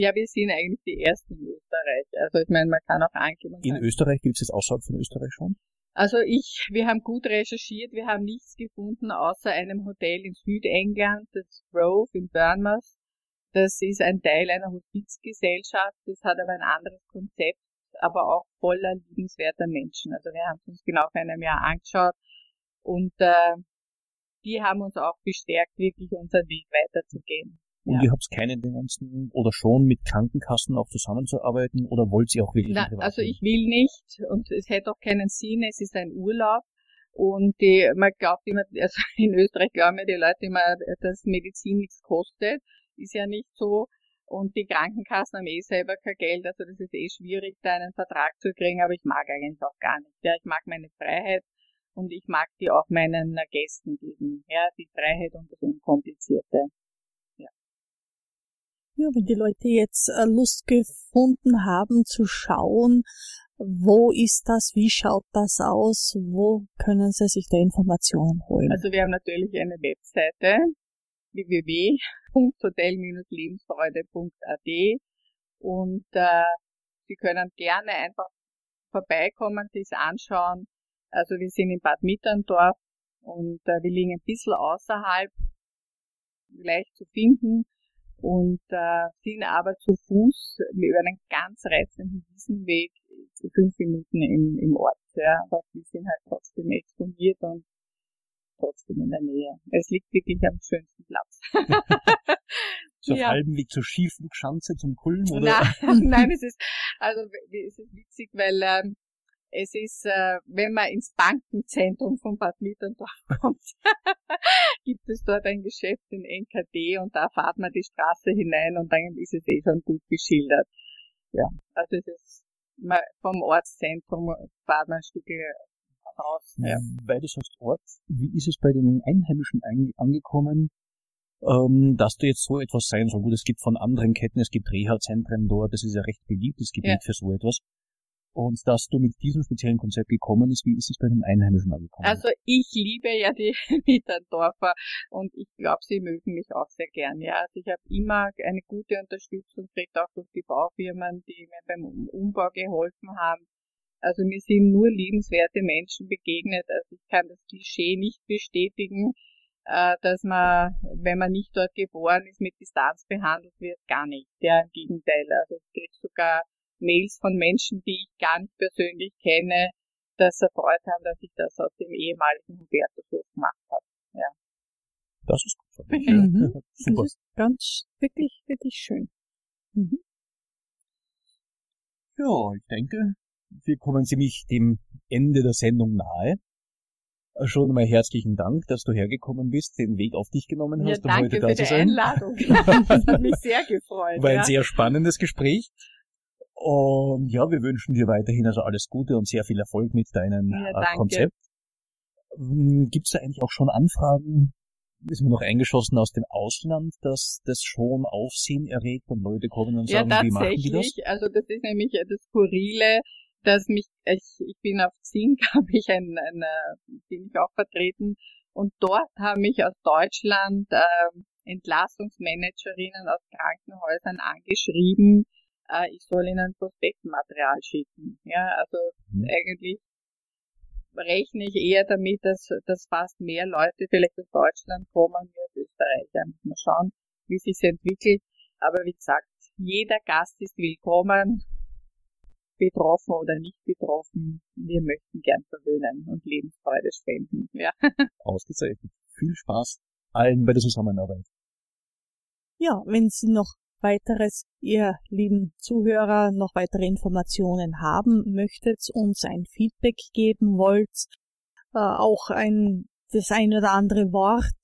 Ja, wir sind eigentlich die ersten in Österreich. Also ich meine, man kann auch angeben. In Österreich gibt es das außerhalb von Österreich schon? Also ich, wir haben gut recherchiert, wir haben nichts gefunden außer einem Hotel in Südengland, das Grove in Bournemouth. Das ist ein Teil einer Hospizgesellschaft, das hat aber ein anderes Konzept, aber auch voller liebenswerter Menschen. Also wir haben es uns genau vor einem Jahr angeschaut und äh, die haben uns auch bestärkt, wirklich unseren Weg weiterzugehen. Und ja. ihr habt keine Tendenzen oder schon mit Krankenkassen auch zusammenzuarbeiten oder wollt ihr auch wirklich? Na, also ich will nicht und es hätte auch keinen Sinn, es ist ein Urlaub. Und die, man glaubt immer, *laughs* also in Österreich glauben ja die Leute immer, dass Medizin nichts kostet. Ist ja nicht so. Und die Krankenkassen haben eh selber kein Geld, also das ist eh schwierig, da einen Vertrag zu kriegen, aber ich mag eigentlich auch gar nicht. Ja, ich mag meine Freiheit und ich mag die auch meinen Gästen geben. Ja, die Freiheit und das Unkomplizierte. Ja, wenn die Leute jetzt äh, Lust gefunden haben zu schauen, wo ist das, wie schaut das aus, wo können sie sich da Informationen holen? Also wir haben natürlich eine Webseite www.hotel-lebensfreude.at und äh, Sie können gerne einfach vorbeikommen, sich anschauen. Also wir sind in Bad Mitterndorf und äh, wir liegen ein bisschen außerhalb, leicht zu finden und äh, sind aber zu Fuß über einen ganz reizenden Wiesenweg fünf Minuten im, im Ort. Ja, aber wir sind halt trotzdem exponiert und trotzdem in der Nähe. Es liegt wirklich am schönsten Platz. *laughs* so auf ja. halbem Weg zur Skiflugschanze zum Kulm, oder? Nein, *laughs* nein, es ist, also, es ist witzig, weil, ähm, es ist, äh, wenn man ins Bankenzentrum von Bad Mitterndorf *laughs* kommt, gibt es dort ein Geschäft in NKD und da fahrt man die Straße hinein und dann ist es eh schon gut beschildert. Ja, also es ist vom Ortszentrum fahrt man ein Stück raus. Ja. Weil du sagst Ort, wie ist es bei den Einheimischen angekommen, ähm, dass du jetzt so etwas sein soll? Gut, es gibt von anderen Ketten, es gibt Reha-Zentren dort, das ist ja recht beliebtes Gebiet ja. für so etwas. Und dass du mit diesem speziellen Konzept gekommen ist, wie ist es bei den Einheimischen angekommen? Also ich liebe ja die *laughs* Mitterdorfer und ich glaube, sie mögen mich auch sehr gern. Ja, also ich habe immer eine gute Unterstützung gekriegt, auch durch die Baufirmen, die mir beim Umbau geholfen haben. Also mir sind nur liebenswerte Menschen begegnet. Also ich kann das Klischee nicht bestätigen, äh, dass man, wenn man nicht dort geboren ist, mit Distanz behandelt wird, gar nicht. Ja, im Gegenteil. Also ich kriege sogar Mails von Menschen, die ich gar nicht persönlich kenne, das erfreut haben, dass ich das aus dem ehemaligen Hubertushof gemacht habe. Ja. Das ist gut. Mhm. *laughs* Super. Das ist ganz, wirklich, wirklich schön. Mhm. Ja, ich denke, wir kommen ziemlich dem Ende der Sendung nahe. Schon einmal herzlichen Dank, dass du hergekommen bist, den Weg auf dich genommen hast, ja, um heute da zu sein. Einladung. *laughs* das hat mich sehr gefreut. War ja. ein sehr spannendes Gespräch. Und ja, wir wünschen dir weiterhin also alles Gute und sehr viel Erfolg mit deinem ja, äh, Konzept. Hm, Gibt es da eigentlich auch schon Anfragen? Ist mir noch eingeschossen aus dem Ausland, dass das schon Aufsehen erregt und Leute kommen und sagen, ja, wie machen die das? Also das ist nämlich das Skurrile, dass mich, ich, ich bin auf Zink, *laughs* habe ich ein, ein, bin ich auch vertreten und dort haben mich aus Deutschland äh, Entlassungsmanagerinnen aus Krankenhäusern angeschrieben, äh, ich soll ihnen Prospektmaterial schicken. Ja, also mhm. eigentlich rechne ich eher damit, dass, dass fast mehr Leute vielleicht aus Deutschland kommen wie aus Österreich. Ja, muss man schauen, wie sich entwickelt. Aber wie gesagt, jeder Gast ist willkommen, betroffen oder nicht betroffen. Wir möchten gern verwöhnen und Lebensfreude spenden. Ja. *laughs* Ausgezeichnet. Viel Spaß allen bei der Zusammenarbeit. Ja, wenn Sie noch weiteres, ihr lieben Zuhörer, noch weitere Informationen haben möchtet, uns ein Feedback geben wollt, äh, auch ein, das ein oder andere Wort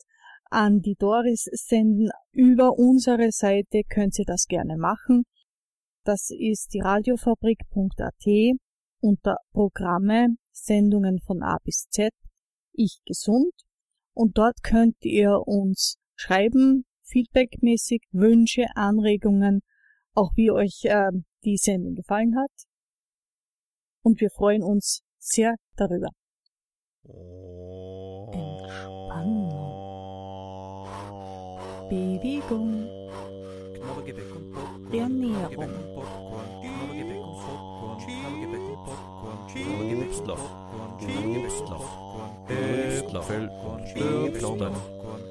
an die Doris senden über unsere Seite, könnt ihr das gerne machen. Das ist die radiofabrik.at unter Programme, Sendungen von A bis Z, ich gesund. Und dort könnt ihr uns schreiben, feedbackmäßig, Wünsche, Anregungen, auch wie euch äh, die Sendung gefallen hat. Und wir freuen uns sehr darüber. Entspannung. Bewegung. Ernährung.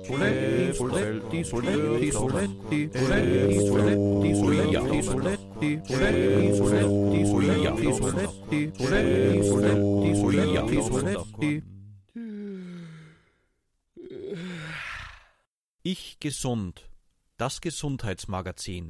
Soletti, soletti, soletti, soletti, soletti, soletti, soletti, soletti, soletti, soletti, soletti, soletti, soletti, soletti, soletti, soletti. Ich gesund. Das Gesundheitsmagazin.